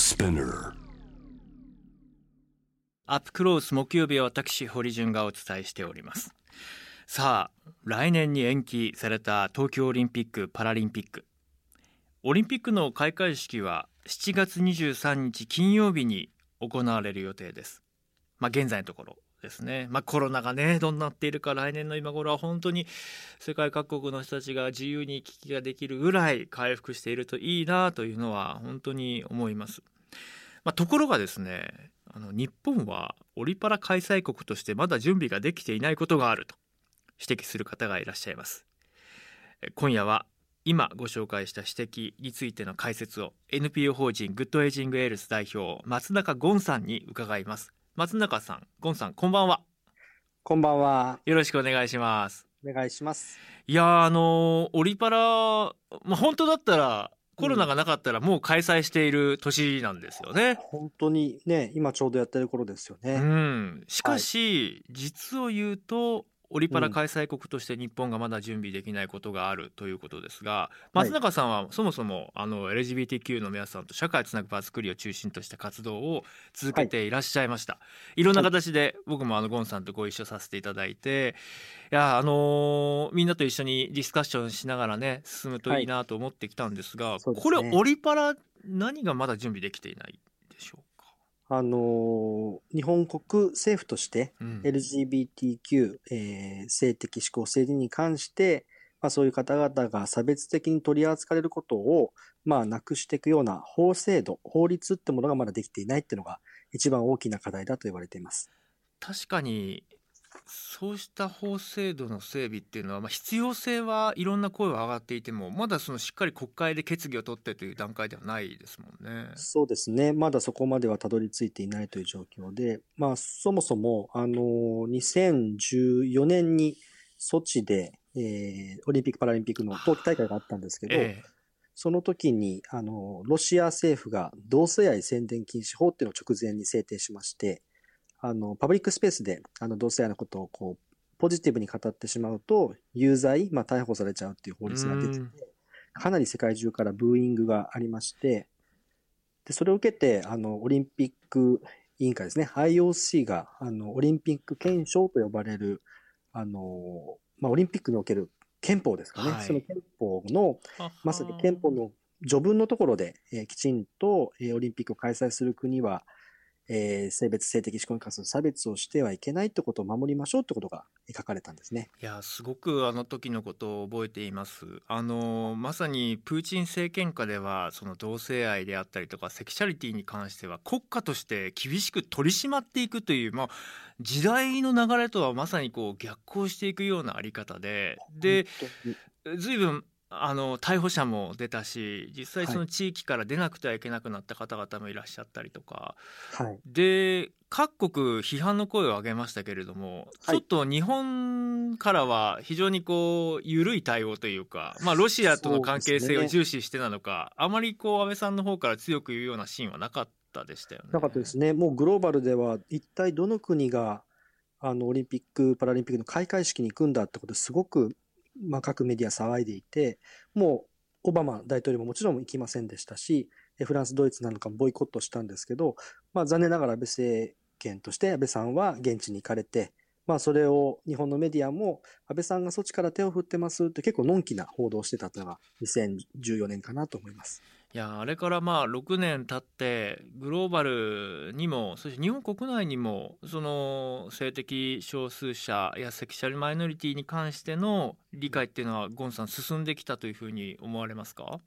スピナーアップクロース木曜日は私堀潤がお伝えしております。さあ来年に延期された東京オリンピック・パラリンピック。オリンピックの開会式は7月23日金曜日に行われる予定です。まあ現在のところ。ですね、まあ、コロナがねどうなっているか来年の今頃は本当に世界各国の人たちが自由に行き来ができるぐらい回復しているといいなというのは本当に思います。まあ、ところがですねあの日本はオリパラ開催国としてまだ準備ができていないことがあると指摘する方がいらっしゃいます。今夜は今ご紹介した指摘についての解説を NPO 法人グッドエイジングエールス代表松中ゴンさんに伺います。松中さんゴンさんこんばんはこんばんは。よろしくお願いしますお願いします。いやーあのーオリパラ、まあ、本当だったらコロナがなかったらもう開催している年なんですよね。本当にね、今ちょうどやってる頃ですようね。ん、しかし、実を言うとオリパラ開催国として日本がまだ準備できないことがあるということですが、はい。松中さんはそもそもあの LGBTQ の皆さんと社会をつなぐ場作りを中心とした活動を続けていらっしゃいました、い、ろんな形で僕もあのゴンさんとご一緒させていただいていやあのーみんなと一緒にディスカッションしながらね進むといいなと思ってきたんですが、そうですこれねオリパラ何がまだ準備できていないでしょう？か、あのー日本国政府としてうん LGBTQ、えー性的指向性自に関して、まあ、そういう方々が差別的に取り扱われることを、まあ、なくしていくような法制度、法律ってものがまだできていないっていうのが一番大きな課題だと言われています。確かにそうした法制度の整備っていうのは、まあ、必要性はいろんな声は上がっていてもまだそのしっかり国会で決議を取ってという段階ではないですもんね。そうですね。まだそこまではたどり着いていないという状況で、まあ、そもそも、あの、2014年にソチで、えーオリンピック・パラリンピックの冬季大会があったんですけど、えその時に、あの、ロシア政府が同性愛宣伝禁止法っていうのを直前に制定しまして、あの、パブリックスペースで、あの、同性愛のことをこう、ポジティブに語ってしまうと、有罪、まあ、逮捕されちゃうっていう法律が出ててうん、かなり世界中からブーイングがありまして、で、それを受けて、あの、オリンピック委員会ですね、IOC が、あの、オリンピック憲章と呼ばれる、あの、まあ、オリンピックにおける憲法ですかね。はい。その憲法の、えまさに憲法の序文のところで、えーきちんと、えーオリンピックを開催する国は、えー性別、性的指向に関する差別をしてはいけないってことを守りましょうってことがえー書かれたんですね。いやすごくあの時のことを覚えています。あのまさにプーチン政権下ではその同性愛であったりとかセクシャリティに関しては国家として厳しく取り締まっていくという、まあ、時代の流れとはまさにこう逆行していくようなあり方で。で随分あの逮捕者も出たし実際はいその地域から出なくてはいけなくなった方々もいらっしゃったりとか、はい。で各国批判の声を上げましたけれども、はいちょっと日本からは非常にこう緩い対応というか、まあ、ロシアとの関係性を重視してなのか、あまりこう安倍さんの方から強く言うようなシーンはなかったでしたよね。なかったですね。もうグローバルでは一体どの国があのオリンピック・パラリンピックの開会式に行くんだってことですごく、まあ、各メディア騒いでいて、もうオバマ大統領ももちろん行きませんでしたし、フランス、ドイツなんかもボイコットしたんですけど、まあ、残念ながら安倍政権として安倍さんは現地に行かれて、まあ、それを日本のメディアも安倍さんがそっちから手を振ってますって結構のんきな報道してたというのが2014年かなと思います。いやあれからまあ6年経ってグローバルにもそして日本国内にもその性的少数者やセクシャルマイノリティに関しての理解っていうのはゴンさん進んできたというふうに思われますか？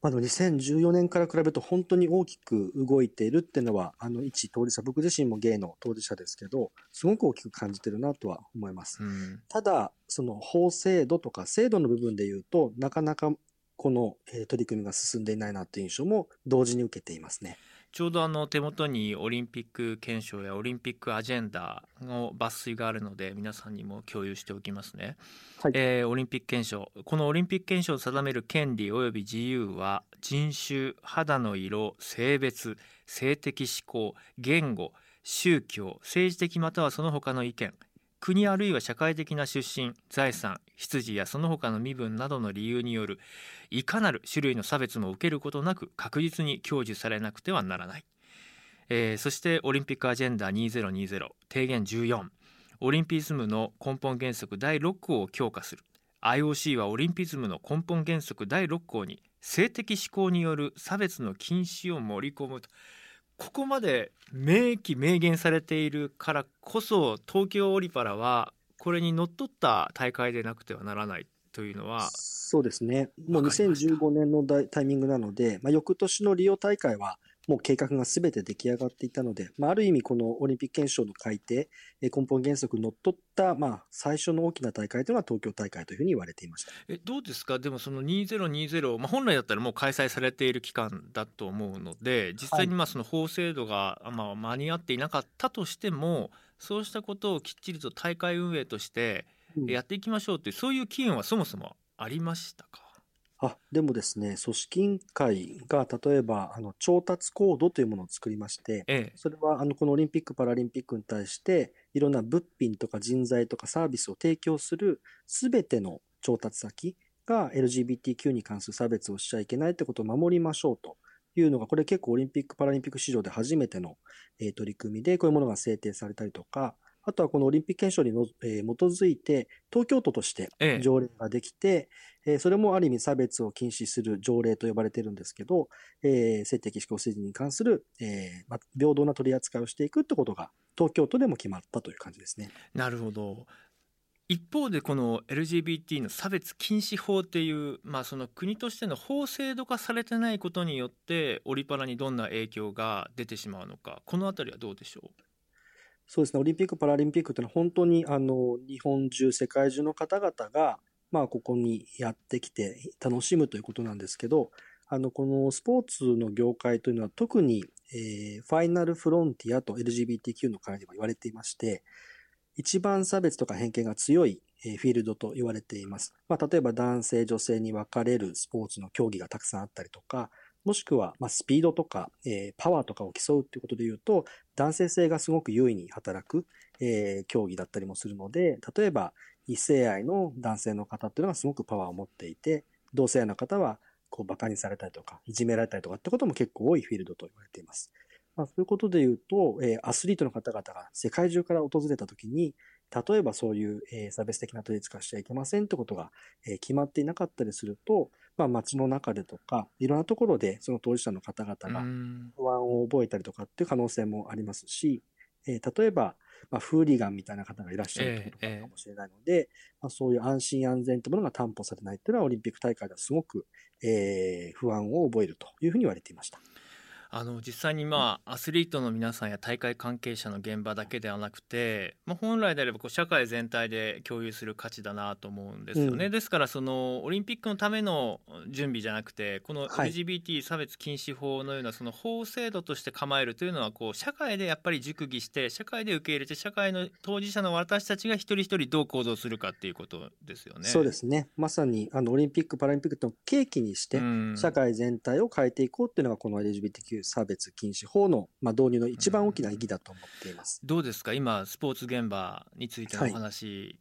まあ、でも2014年から比べると本当に大きく動いているっていうのは、あの一当事者、僕自身もゲイの当事者ですけど、すごく大きく感じてるなとは思います。うんただ、その法制度とか制度の部分で言うと、なかなかこのえー取り組みが進んでいないなという印象も同時に受けていますね。ちょうどあの手元にオリンピック憲章やオリンピックアジェンダの抜粋があるので皆さんにも共有しておきますね、はい。えーオリンピック憲章。このオリンピック憲章を定める権利及び自由は人種肌の色性別性的指向言語宗教政治的またはその他の意見国あるいは社会的な出身財産出自やその他の身分などの理由によるいかなる種類の差別も受けることなく確実に享受されなくてはならない、えーそしてオリンピックアジェンダ2020提言14オリンピズムの根本原則第6項を強化する。IOC はオリンピズムの根本原則第6項に性的指向による差別の禁止を盛り込むと。ここまで明記明言されているからこそ東京オリパラはこれにのっとった大会でなくてはならないというのはそうですね。もうわかりました2015年のタイミングなので、まあ、翌年のリオ大会は、もう計画がすべて出来上がっていたので、まあ、ある意味このオリンピック憲章の改定、えー根本原則にのっとった、まあ、最初の大きな大会というのは東京大会というふうに言われていました。えどうですか？でもその2020、まあ、本来だったらもう開催されている期間だと思うので実際にまあその法制度が、まあ、間に合っていなかったとしてもそうしたことをきっちりと大会運営としてうん。やっていきましょうっていうそういう機運はそもそもありましたか？あ、でもですね、組織委員会が例えば、あの、調達コードというものを作りまして、ええ。それは、あの、このオリンピック・パラリンピックに対して、いろんな物品とか人材とかサービスを提供するすべての調達先が LGBTQ に関する差別をしちゃいけないってことを守りましょうというのが、これ結構オリンピック・パラリンピック史上で初めての、えー取り組みで、こういうものが制定されたりとか、あとはこのオリンピック憲章にの、えー基づいて、東京都としてええ条例ができて、えーそれもある意味差別を禁止する条例と呼ばれてるんですけど、えー性的指向政治に関する、えーま、平等な取り扱いをしていくってことが東京都でも決まったという感じですね。なるほど一方でこの LGBT の差別禁止法っていう、まあ、その国としての法制度化されてないことによってオリパラにどんな影響が出てしまうのかこのあたりはどうでしょう？そうですね、オリンピック・パラリンピックというのは本当にあの日本中、世界中の方々が、まあ、ここにやってきて楽しむということなんですけど、あのこのスポーツの業界というのは特に、えーファイナルフロンティアと LGBTQ の会でも言われていまして、一番差別とか偏見が強いフィールドと言われています。まあ、例えば男性、女性に分かれるスポーツの競技がたくさんあったりとか、もしくは、ま、スピードとか、えパワーとかを競うっていうことで言うと、男性性がすごく優位に働く、え競技だったりもするので、例えば異性愛の男性の方っていうのがすごくパワーを持っていて、同性愛の方はこう馬鹿にされたりとか、いじめられたりとかってことも結構多いフィールドと言われています。まあ、そういうことで言うと、えーアスリートの方々が世界中から訪れたときに、例えばそういう、えー差別的な取り扱いしちゃいけませんってことが、えー決まっていなかったりすると、まあ、街の中でとか、いろんなところでその当事者の方々がうん不安を覚えたりとかっていう可能性もありますし、えー例えば、まあ、フーリガンみたいな方がいらっしゃるってことかもしれないので、まあ、そういう安心安全というものが担保されないっていうのはオリンピック大会ではすごく、えー不安を覚えるというふうに言われていました。あの実際にまあアスリートの皆さんや大会関係者の現場だけではなくて、まあ、本来であればこう社会全体で共有する価値だなと思うんですよね、うん。ですからそのオリンピックのための準備じゃなくてこのはい。LGBT 差別禁止法のようなその法制度として構えるというのはこう社会でやっぱり熟議して社会で受け入れて社会の当事者の私たちが一人一人どう行動するかっていうことですよね。そうですね。まさに、あの、オリンピック・パラリンピックの契機にして、うん。社会全体を変えていこうっていうのが、この LGBTQ 差別禁止法の、まあ、導入の一番大きな意義だと思っています。どうですか？今スポーツ現場についてのおはい話、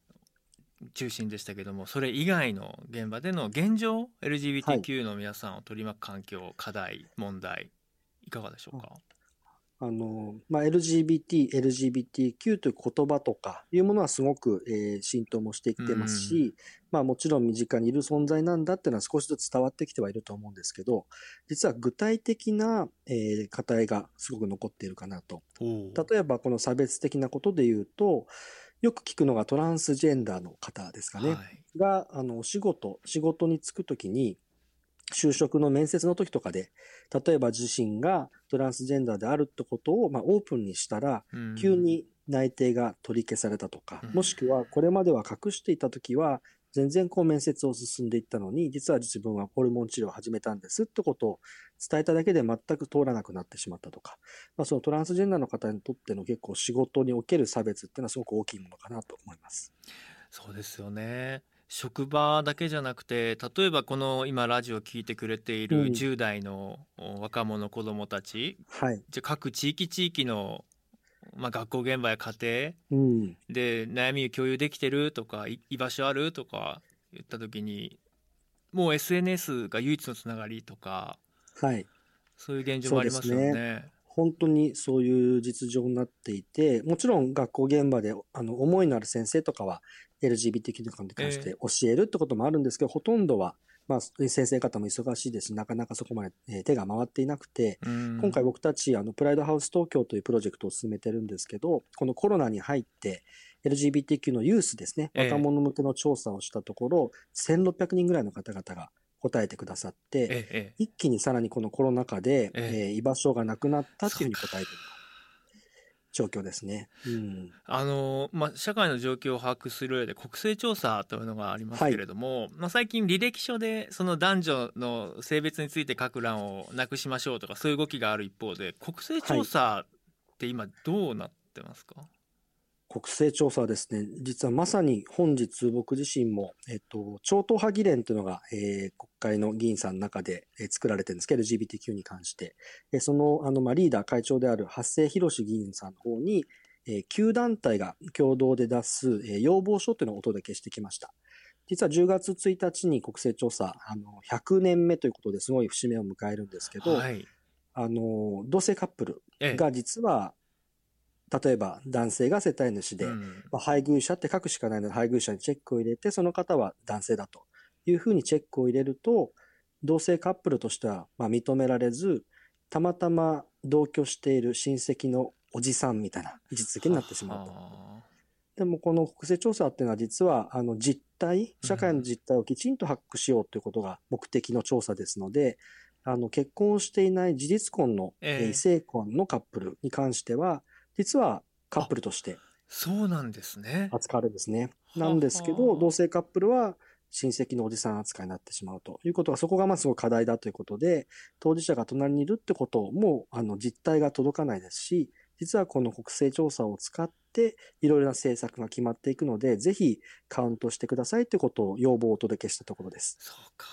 中心でしたけどもそれ以外の現場での現状 LGBTQ の皆さんを取り巻く環境、課題問題いかがでしょうか、あの、まあ、LGBT、LGBTQ という言葉とかいうものはすごく、えー浸透もしてきてますし、まあもちろん身近にいる存在なんだっていうのは少しずつ伝わってきてはいると思うんですけど、実は具体的な、えー課題がすごく残っているかなと。お例えばこの差別的なことで言うと、よく聞くのがトランスジェンダーの方ですかね。はいが、あの、お仕事、仕事に就くときに、就職の面接の時とかで、例えば自身がトランスジェンダーであるってことを、まあ、オープンにしたら、うん。急に内定が取り消されたとか、うん。もしくはこれまでは隠していた時は、全然こう面接を進んでいったのに、実は自分はホルモン治療を始めたんですってことを伝えただけで全く通らなくなってしまったとか、まあ、そのトランスジェンダーの方にとっての結構仕事における差別っていうのはすごく大きいものかなと思います。そうですよね職場だけじゃなくて例えばこの今ラジオを聞いてくれているうん10代のお若者子どもたち、はい。じゃあ各地域地域の、まあ、学校現場や家庭うん。で悩みを共有できてるとかい居場所あるとか言った時にもう SNS が唯一のつながりとかはい。そういう現状もありますよね。本当にそういう実情になっていて、もちろん学校現場であの思いのある先生とかは LGBTQ に関して教えるってこともあるんですけど、ほとんどは、まあ、先生方も忙しいですし、なかなかそこまで、えー手が回っていなくて、うん。今回僕たちあのプライドハウス東京というプロジェクトを進めてるんですけど、このコロナに入って LGBTQ のユースですね、ええ。若者向けの調査をしたところ、1600人ぐらいの方々が答えてくださって、一気にさらにこのコロナ禍で、ええ。えー居場所がなくなったっていうふうに答えている状況ですね。うん。あのまあ、社会の状況を把握する上で国勢調査というのがありますけれども、まあ、最近履歴書でその男女の性別について書く欄をなくしましょうとかそういう動きがある一方で国勢調査って今どうなってますか、国勢調査はですね、実はまさに本日僕自身も、えっと、超党派議連というのが、えー国会の議員さんの中で、えー作られてるんですけど、LGBTQ に関して。えーその、あの、まあ、リーダー会長である発生博士議員さんの方に、えー、9団体が共同で出す、えー要望書というのをお届けしてきました。実は10月1日に国勢調査、あの、100年目ということですごい節目を迎えるんですけど、はいあの、同性カップルええが実は、例えば男性が世帯主で、うん。まあ、配偶者って書くしかないので、配偶者にチェックを入れて、その方は男性だというふうにチェックを入れると、同性カップルとしてはまあ認められず、たまたま同居している親戚のおじさんみたいな位置づけになってしまうと。はでもこの国勢調査っていうのは実はあの実態、社会の実態をきちんと把握しようということが目的の調査ですので、あの結婚をしていない事実婚の、ええ。えー異性婚のカップルに関しては、実はカップルとしてそうなんですね。扱われるんですね。ははなんですけど、同性カップルは親戚のおじさん扱いになってしまうということが、そこがまあすごい課題だということで、当事者が隣にいるってことも、あの、実態が届かないですし、実はこの国勢調査を使って、いろいろな政策が決まっていくので、ぜひカウントしてくださいということを要望をお届けしたところです。そうか。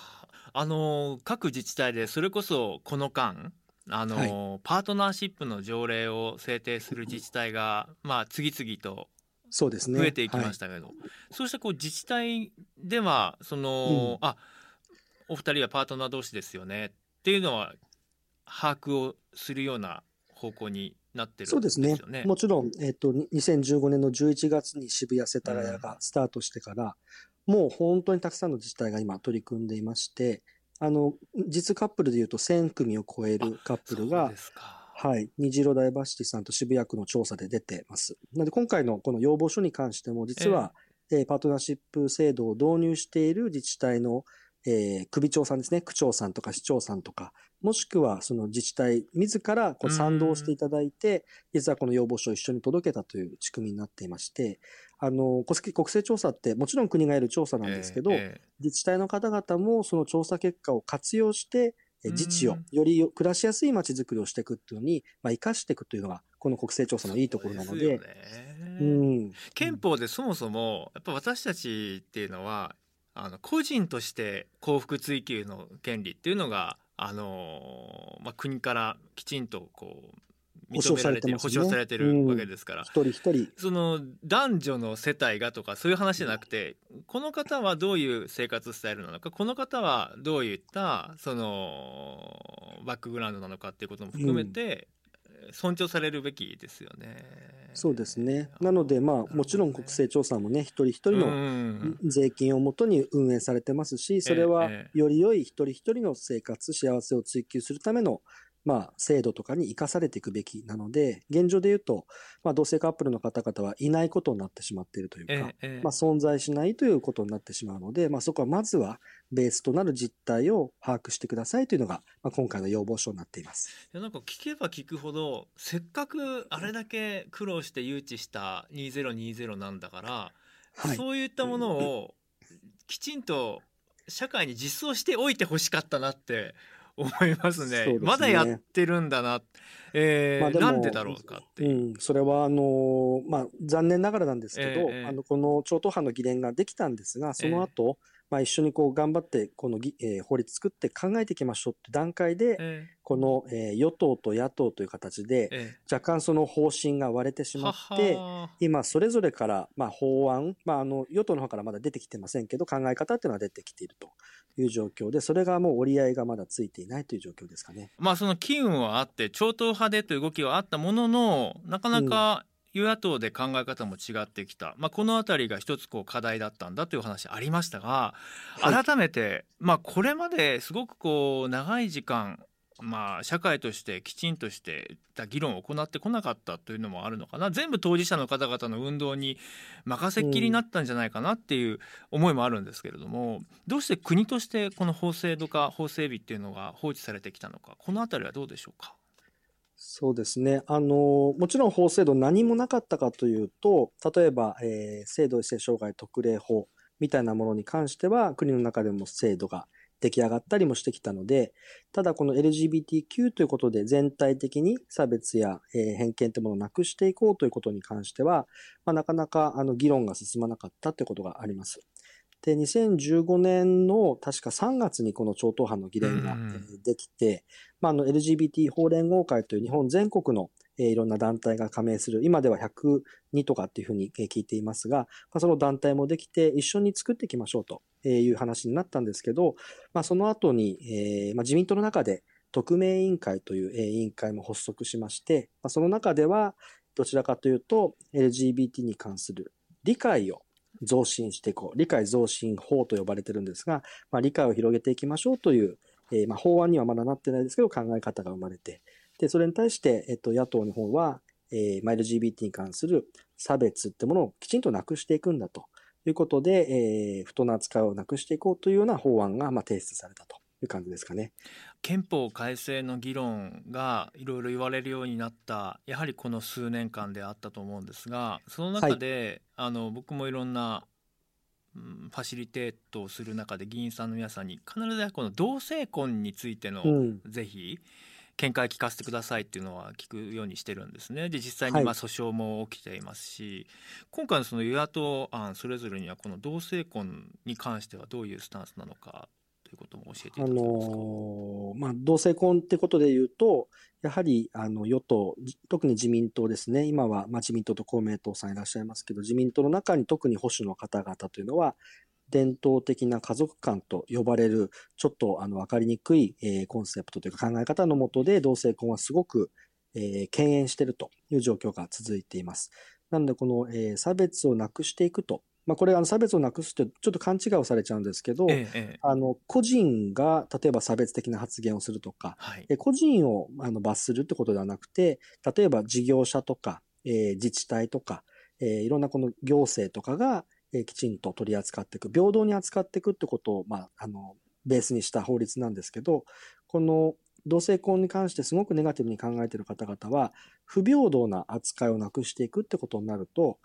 あの各自治体でそれこそこの間あの、パートナーシップの条例を制定する自治体がまあ次々と。増えていきまはいしたけど、そうしたこう自治体ではその、あお二人はパートナー同士ですよね。っていうのは把握をするような方向になってるそうですね。もちろん、えっ、と、に2015年の11月に渋谷世田谷がスタートしてから、もう本当にたくさんの自治体が今取り組んでいまして、あの、実カップルでいうと1000組を超えるカップルが。はい、虹色ダイバーシティさんと渋谷区の調査で出てます。なので今回のこの要望書に関しても、実は、えーパートナーシップ制度を導入している自治体の、えー首長さんですね、区長さんとか市長さんとか、もしくはその自治体自らこううん賛同していただいて、実はこの要望書を一緒に届けたという仕組みになっていまして、あの、国国勢調査ってもちろん国がやる調査なんですけど、ええええ。自治体の方々もその調査結果を活用して、え自治をうんより暮らしやすい街づくりをしていくっていうのに、まあ、生かしていくというのが、この国勢調査のいいところなので、そうん。憲法でそもそもやっぱ私たちっていうのはあの個人として幸福追求の権利っていうのがあの、まあ、国からきちんとこう保障されてる保障されてるわけですから、一人一人、その男女の世帯がとかそういう話じゃなくてこの方はどういう生活スタイルなのかこの方はどういったそのバックグラウンドなのかっていうことも含めて尊重されるべきですよね。そうですね。なので、まあ、もちろん国勢調査もね、一人一人のの税金をもとに運営されてますし、それはえ。より良い一人一人の生活、幸せを追求するための、まあ、制度とかに生かされていくべきなので、現状で言うと、まあ、同性カップルの方々はいないことになってしまっているというか、まあ、存在しないということになってしまうので、まあ、そこはまずはベースとなる実態を把握してくださいというのが、まあ、今回の要望書になっています。いやなんか聞けば聞くほどせっかくあれだけ苦労して誘致した2020なんだから、はい。そういったものをきちんと社会に実装しておいてほしかったなって思いますね。すね。まだやってるんだな、えーまあなんでだろうかってういう、ん、それはあのまあ、残念ながらなんですけど、ええあのこの超党派の議連ができたんですが、その後、まあ、一緒にこう頑張ってこのぎ、えー法律作って考えていきましょうって段階で、えこの、えー与党と野党という形でえ、え。若干その方針が割れてしえまって、今それぞれから、まあ、法案、まあ、あの与党の方からまだ出てきてませんけど考え方っていうのは出てきているという状況でそれがもう折り合いがまだついていないという状況ですかね。まあその機運はあって超党派でという動きはあったもののなかなか与野党で考え方も違ってきた、まあ、この辺りが一つこう課題だったんだという話ありましたがはい。改めて、まあこれまですごくこう長い時間まあ、社会としてきちんとしてた議論を行ってこなかったというのもあるのかな。全部当事者の方々の運動に任せっきりになったんじゃないかなっていう思いもあるんですけれども、どうして国としてこの法制度化法整備っていうのが放置されてきたのかこの辺りはどうでしょうか？そうですね。あの、もちろん法制度何もなかったかというと、例えば、えー性同一性障害特例法みたいなものに関しては、国の中でも制度が出来上がったりもしてきたので、ただこの LGBTQ ということで全体的に差別や、えー偏見というものをなくしていこうということに関しては、まあ、なかなかあの議論が進まなかったということがあります。で、2015年の確か3月にこの超党派の議連が、うんうんえーできて、まあ、あの LGBT 法連合会という日本全国の、えーいろんな団体が加盟する、今では102とかっていうふうにえー聞いていますが、まあ、その団体もできて一緒に作っていきましょうという話になったんですけど、まあ、その後に、えーまあ、自民党の中で特命委員会というえー委員会も発足しまして、まあ、その中ではどちらかというと LGBT に関する理解を増進していこう。理解増進法と呼ばれてるんですが、まあ、理解を広げていきましょうという、えーまあ、法案にはまだなってないですけど、考え方が生まれて、で、それに対して、えっと、野党の方は、えーまあ、LGBT に関する差別ってものをきちんとなくしていくんだということで、えー不当な扱いをなくしていこうというような法案が、まあ、提出されたという感じですかね。憲法改正の議論がいろいろ言われるようになったやはりこの数年間であったと思うんですがその中で、あの僕もいろんな、うんファシリテートをする中で議員さんの皆さんに必ずこの同性婚についての、うん。ぜひ見解聞かせてくださいっていうのは聞くようにしてるんですね。で実際にはいまあ訴訟も起きていますし、今回のその与野党案それぞれにはこの同性婚に関してはどういうスタンスなのかえていただけますか？のま、同性婚ってことで言うと、やはり、あの、与党、特に自民党ですね。今は、まあ、自民党と公明党さんいらっしゃいますけど、自民党の中に特に保守の方々というのは、伝統的な家族観と呼ばれる、ちょっと、あの、わかりにくい、えーコンセプトというか考え方のもとで、同性婚はすごく、えー敬遠しているという状況が続いています。なので、この、えー差別をなくしていくと。まあ、これ、あの、差別をなくすって、ちょっと勘違いをされちゃうんですけど、ええええ。あの、個人が、例えば差別的な発言をするとか、はい。え個人をあの罰するってことではなくて、例えば事業者とか、えー自治体とか、えーいろんなこの行政とかが、えーきちんと取り扱っていく、平等に扱っていくってことを、まあ、あの、ベースにした法律なんですけど、この同性婚に関してすごくネガティブに考えている方々は、不平等な扱いをなくしていくってことになると、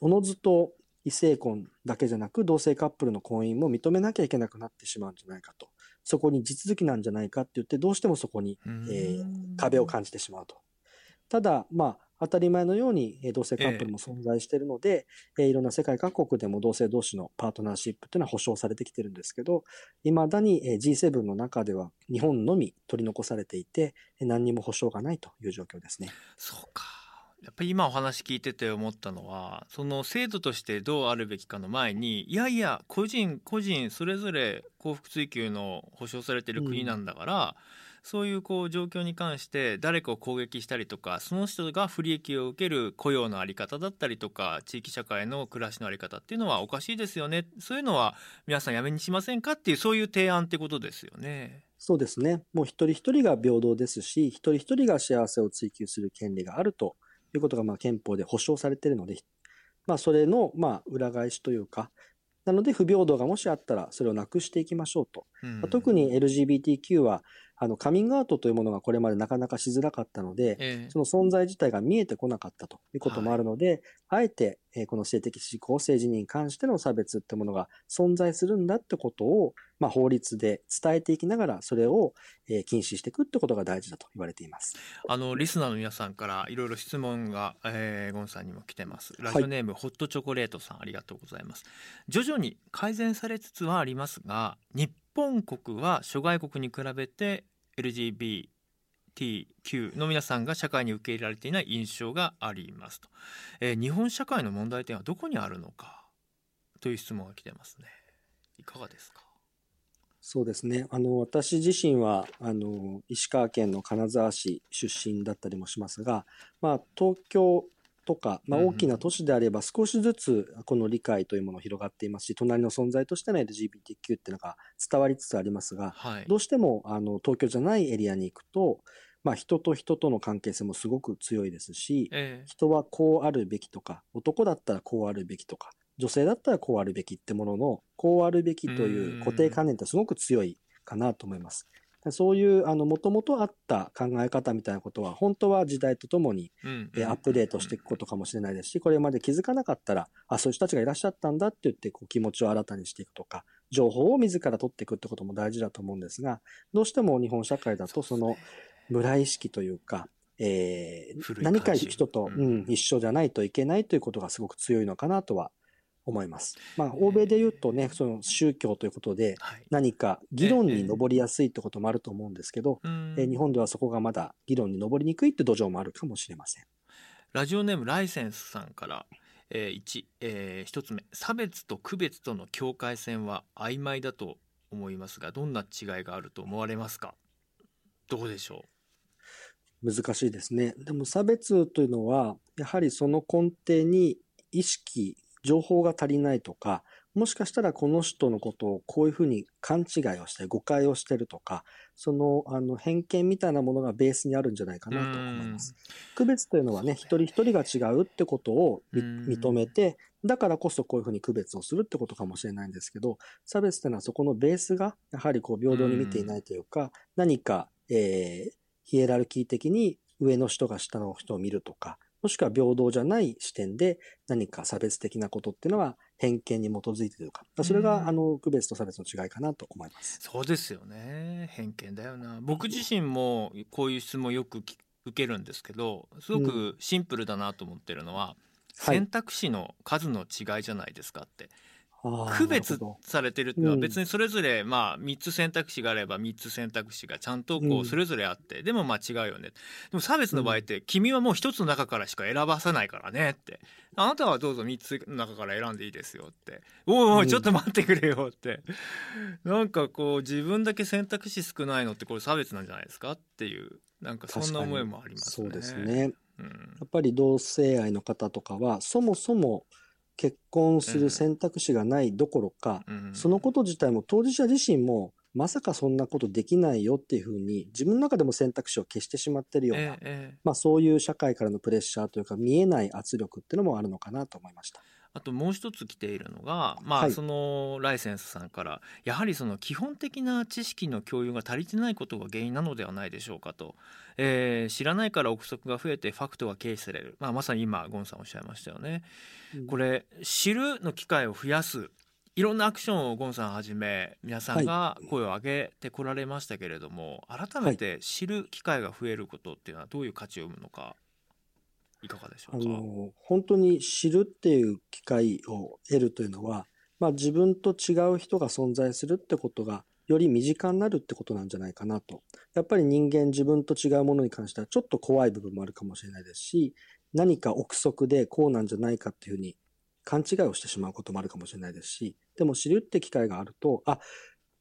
おのずと異性婚だけじゃなく同性カップルの婚姻も認めなきゃいけなくなってしまうんじゃないかと。そこに地続きなんじゃないかって言って、どうしてもそこにえー壁を感じてしまうと。ただ、まあ、当たり前のようにえー同性カップルも存在しているので、えーいろんな世界各国でも同性同士のパートナーシップというのは保障されてきてるんですけど、未だにえー G7 の中では日本のみ取り残されていて、えー何にも保障がないという状況ですね。そうかやっぱり今お話聞いてて思ったのはその制度としてどうあるべきかの前にいやいや個人個人それぞれ幸福追求の保障されている国なんだから、そういうこう状況に関して誰かを攻撃したりとかその人が不利益を受ける雇用の在り方だったりとか地域社会の暮らしの在り方っていうのはおかしいですよねそういうのは皆さんやめにしませんかっていうそういう提案ってことですよね。そうですね。もう一人一人が平等ですし、一人一人が幸せを追求する権利があるということがまあ憲法で保障されているので、まあそれのまあ裏返しというか、なので不平等がもしあったらそれをなくしていきましょうと。うんまあ特に LGBTQ はあの、カミングアウトというものがこれまでなかなかしづらかったので、ええ。その存在自体が見えてこなかったということもあるので、あえて、えーこの性的指向、性自認に関しての差別ってものが存在するんだってことを、まあ、法律で伝えていきながら、それを、えー禁止していくってことが大事だと言われています。あのリスナーの皆さんからいろいろ質問が、えーゴンさんにも来てます。ラジオネーム、ホットチョコレートさんありがとうございます。徐々に改善されつつはありますが日本国は諸外国に比べて LGBTQ の皆さんが社会に受け入れられていない印象がありますと、えー日本社会の問題点はどこにあるのか？という質問が来てますね。いかがですか？そうですね。あの、私自身は、あの、石川県の金沢市出身だったりもしますが、まあ、東京とか、まあ、大きな都市であれば少しずつこの理解というものが広がっていますし、隣の存在としての LGBTQ っていうのが伝わりつつありますが、はい。どうしても、あの、東京じゃないエリアに行くと、まあ、人と人との関係性もすごく強いですし、え人はこうあるべきとか、男だったらこうあるべきとか、女性だったらこうあるべきってものの、こうあるべきという固定観念ってすごく強いかなと思います。そういう、あの、もともとあった考え方みたいなことは、本当は時代とともに、アップデートしていくことかもしれないですし、これまで気づかなかったら、あ、そういう人たちがいらっしゃったんだって言って、こう気持ちを新たにしていくとか、情報を自ら取っていくってことも大事だと思うんですが、どうしても日本社会だと、その、村意識というか、えー何か人と、ううんん、一緒じゃないといけないということがすごく強いのかなとは思います。まあ、欧米で言うとね、その宗教ということで、はい何か議論に上りやすいってこともあると思うんですけど、うんえー日本ではそこがまだ議論に上りにくいって土壌もあるかもしれません。ラジオネームライセンスさんから、えー、1、えー、1つ目差別と区別との境界線は曖昧だと思いますがどんな違いがあると思われますか？どうでしょ難しいですね。でも差別というのは、やはりその根底に意識、情報が足りないとか、もしかしたらこの人のことをこういうふうに勘違いをして誤解をしてるとか、そのあの偏見みたいなものがベースにあるんじゃないかうなと思います。うん。区別というのはね、一人一人が違うってことを認めて、だからこそこういうふうに区別をするってことかもしれないんですけど、差別というのはそこのベースがやはりこう平等に見ていないというか、何か、えーヒエラルキー的に上の人が下の人を見るとか、もしくは平等じゃない視点で何か差別的なことっていうのは偏見に基づいているか。それうん。があの区別と差別の違いかなと思います。そうですよね。偏見だよな。僕自身もこういう質問よくき受けるんですけどすごくシンプルだなと思ってるのは、はい。選択肢の数の違いじゃないですかって。あー区別されてるっていうのはうん。別にそれぞれまあ3つ選択肢があれば3つ選択肢がちゃんとこううん。それぞれあってでもまあ違うよね。でも差別の場合って君はもう1つの中からしか選ばさないからねって。あなたはどうぞ3つの中から選んでいいですよって。おいおうん。いちょっと待ってくれよって。なんかこう自分だけ選択肢少ないのってこれ差別なんじゃないですかっていうなんかそんな思いもありますね。そうですね。うん。やっぱり同性愛の方とかは、そもそも結婚する選択肢がないどころか、うん。そのこと自体も当事者自身も、まさかそんなことできないよっていうふうに、自分の中でも選択肢を消してしまってるような、ええええ。まあそういう社会からのプレッシャーというか、見えない圧力っていうのもあるのかなと思いました。あともう一つ来ているのが、まあ、はい。そのライセンスさんからやはりその基本的な知識の共有が足りてないことが原因なのではないでしょうかと、えー知らないから憶測が増えてファクトが軽視される、まあ、まさに今ゴンさんおっしゃいましたよね。これ知るの機会を増やす。いろんなアクションをゴンさんはじめ皆さんが声を上げてこられましたけれども、改めて知る機会が増えることっていうのはどういう価値を生むのかいかがでしょうか？の、本当に知るっていう機会を得るというのは、まあ自分と違う人が存在するってことが、より身近になるってことなんじゃないかなと。やっぱり人間自分と違うものに関してはちょっと怖い部分もあるかもしれないですし、何か憶測でこうなんじゃないかっていうふうに勘違いをしてしまうこともあるかもしれないですし、でも知るって機会があると、あ、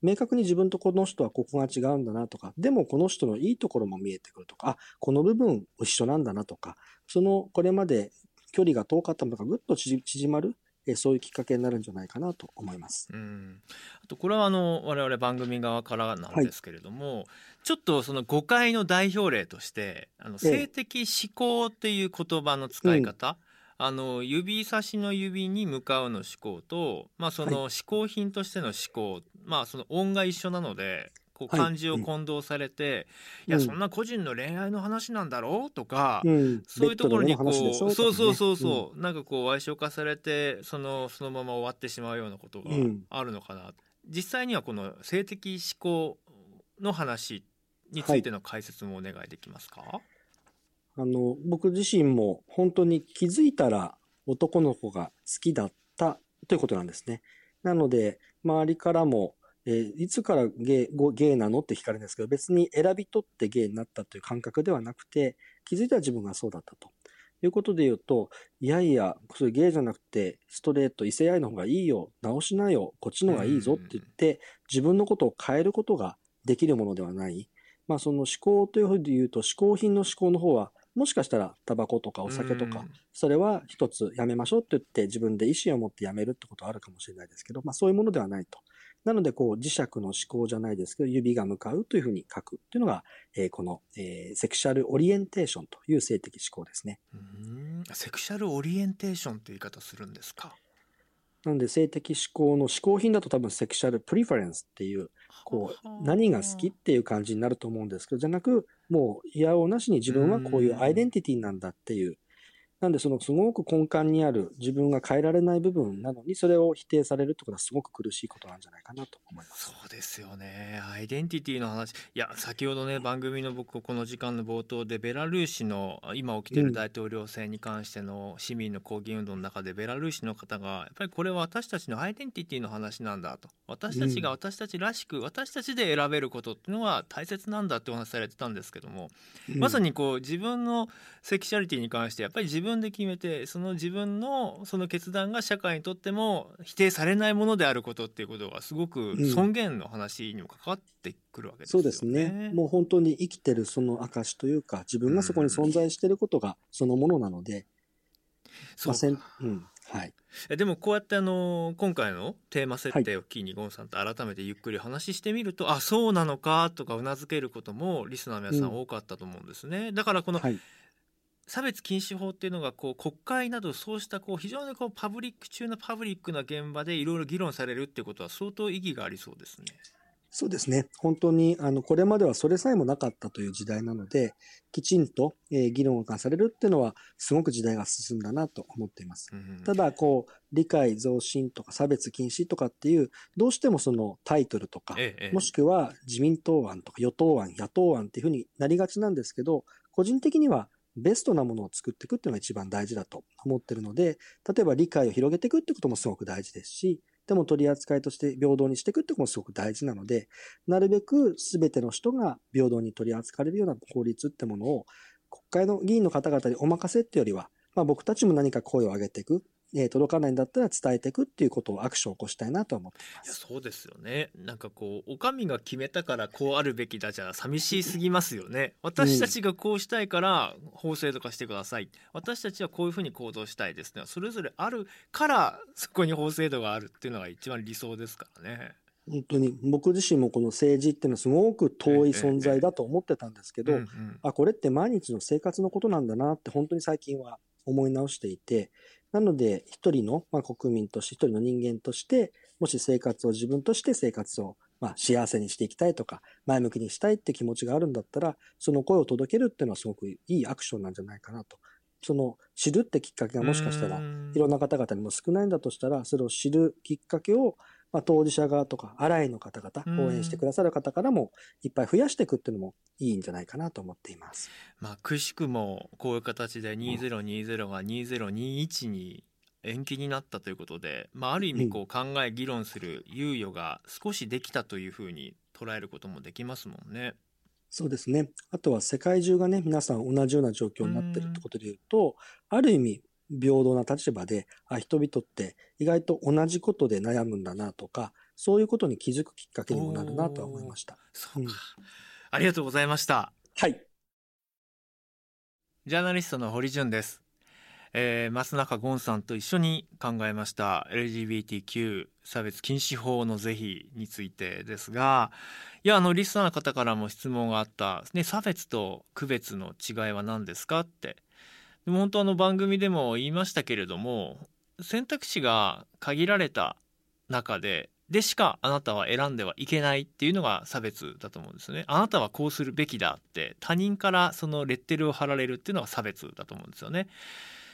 明確に自分とこの人はここが違うんだなとか、でもこの人のいいところも見えてくるとか、あ、この部分一緒なんだなとか、そのこれまで距離が遠かったものがぐっと縮縮まる、えそういうきっかけになるんじゃないかなと思います。うん、あとこれはあの我々番組側からなんですけれども、ちょっとその誤解の代表例としてあのええ。性的思考っていう言葉の使い方、あの指差しの指に向かうの思考と、まあ、そのは思考品としての思考、まあその音が一緒なのでこう漢字を混同されて、いやそんな個人の恋愛の話なんだろう？とか、そういうところにこう、そうそうそうそう、なんかこう矮小化されてそのそのまま終わってしまうようなことがあるのかな、実際にはこの性的思考の話についての解説もお願いできますか、はい、あの僕自身も本当に気づいたら男の子が好きだったということなんですね。なので周りからもえー、いつからゲイゲイなのって聞かれるんですけど、別に選び取ってゲイになったという感覚ではなくて、気づいたら自分がそうだったと。いうことで言うと、いやいや、それゲイじゃなくて、ストレート、異性愛の方がいいよ、直しなよ、こっちの方がいいぞって言って、自分のことを変えることができるものではない。まあその思考というふうに言うと、嗜好品の思考の方は、もしかしたらタバコとかお酒とか、それは一つやめましょうって言って自分で意思を持ってやめるってことはあるかもしれないですけど、まあそういうものではないと。なので、こう、磁石の思考じゃないですけど、指が向かうというふうに書くというのが、えー、この、えー、セクシャルオリエンテーションという性的思考ですね。うんセクシャルオリエンテーションという言い方するんですか？なので、性的思考の嗜好品だと多分セクシャルプリファレンスっていう、こう、何が好きっていう感じになると思うんですけど、じゃなく、もう、いやおなしに自分はこういうアイデンティティなんだっていう、なんでそのすごく根幹にある自分が変えられない部分なのにそれを否定されるってことはすごく苦しいことなんじゃないかなと思います。そうですよね。アイデンティティの話。いや、先ほどね、番組の僕、この時間の冒頭で、ベラルーシの今起きてる大統領選に関しての市民の抗議運動の中で、ベラルーシの方が、やっぱりこれは私たちのアイデンティティの話なんだと。私たちが私たちらしく、私たちで選べることっていうのは大切なんだってお話されてたんですけども、まさにこう、自分のセクシャリティに関して、やっぱり自分で決めて、その自分のその決断が社会にとっても否定されないものであることっていうことがすごく尊厳の話にも関わってくるわけですよね、うん、そうですね。もう本当に生きてるその証というか自分がそこに存在していることがそのものなので、うん、そうか、うん、はい。でもこうやってあの今回のテーマ設定を機にゴンさんと改めてゆっくり話してみると、はい、あそうなのかとかうなずけることもリスナーの皆さん多かったと思うんですね、うん、だからこの、はい差別禁止法っていうのがこう国会などそうしたこう非常にこうパブリック中のパブリックな現場でいろいろ議論されるっていうことは相当意義がありそうですね。そうですね。本当に、あの、これまではそれさえもなかったという時代なので、きちんと、えー、議論がされるっていうのは、すごく時代が進んだなと思っています。うんただ、こう、理解増進とか差別禁止とかっていう、どうしてもそのタイトルとか、ええ、もしくは自民党案とか与党案、野党案っていうふうになりがちなんですけど、個人的にはベストなものを作っていくっていうのが一番大事だと思ってるので、例えば理解を広げていくってこともすごく大事ですし、でも取り扱いとして平等にしていくってこともすごく大事なので、なるべく全ての人が平等に取り扱われるような法律ってものを国会の議員の方々にお任せっていうよりは、まあ僕たちも何か声を上げていく。えー、届かないんだったら伝えていくっていうことをアクションを起こしたいなと思ってます。そうですよね。なんかこう、お上が決めたからこうあるべきだじゃ寂しすぎますよね。私たちがこうしたいから法制度化してください。私たちはこういうふうに行動したいですね。それぞれあるからそこに法制度があるっていうのが一番理想ですからね。本当に僕自身もこの政治っていうのはすごく遠い存在だと思ってたんですけど、あこれって毎日の生活のことなんだなって本当に最近は思い直していてなので、一人の、まあ、国民として、一人の人間として、もし生活を自分として生活を、まあ、幸せにしていきたいとか、前向きにしたいって気持ちがあるんだったら、その声を届けるっていうのはすごくいいアクションなんじゃないかなと。その知るってきっかけがもしかしたらいろんな方々にも少ないんだとしたら、それを知るきっかけをまあ、当事者側とか、アライの方々、応援してくださる方からも、いっぱい増やしていくっていうのもいいんじゃないかなと思っています。まあ、くしくも、こういう形で2020が2021に延期になったということで、まあ、ある意味こう考え、議論する猶予が少しできたというふうに捉えることもできますもんね。そうですね。あとは世界中がね、皆さん同じような状況になってるってことで言うと、ある意味、平等な立場で、あ、人々って意外と同じことで悩むんだなとか、そういうことに気づくきっかけにもなるなとは思いました。そうか、うん、ありがとうございました。はい。ジャーナリストの堀潤です。えー、松中ゴンさんと一緒に考えました LGBTQ 差別禁止法の是非についてですがいやあのリスナーの方からも質問があった、ね、差別と区別の違いは何ですかってでも本当あの番組でも言いましたけれども選択肢が限られた中ででしかあなたは選んではいけないっていうのが差別だと思うんですね。あなたはこうするべきだって他人からそのレッテルを貼られるっていうのが差別だと思うんですよね。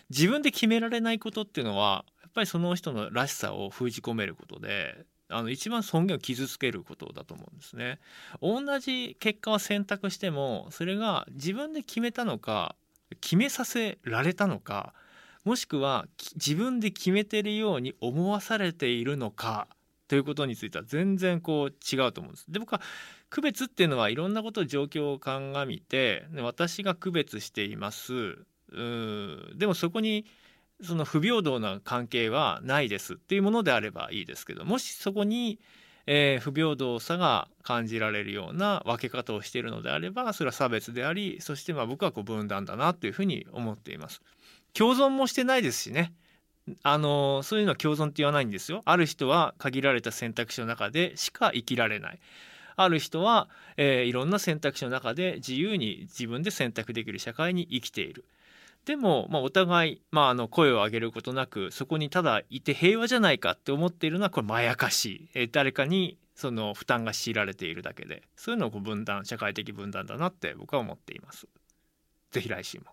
自分で決められないことっていうのはやっぱりその人のらしさを封じ込めることであの一番尊厳を傷つけることだと思うんですね。同じ結果を選択してもそれが自分で決めたのか決めさせられたのかもしくは自分で決めてるように思わされているのかということについては全然こう違うと思うんです。で僕は区別っていうのはいろんなこと状況を鑑みて私が区別していますうんでもそこにその不平等な関係はないですっていうものであればいいですけどもしそこに、えー、不平等さが感じられるような分け方をしているのであればそれは差別でありそしてまあ僕はこう分断だなというふうに思っています。共存もしてないですしねあのそういうのは共存って言わないんですよ。ある人は限られた選択肢の中でしか生きられない。ある人は、えー、いろんな選択肢の中で自由に自分で選択できる社会に生きている。でも、まあ、お互い、まあ、あの声を上げることなくそこにただいて平和じゃないかって思っているのはこれまやかしい、え、誰かにその負担が強いられているだけで。そういうのをこう分断社会的分断だなって僕は思っています。ぜひ来週も。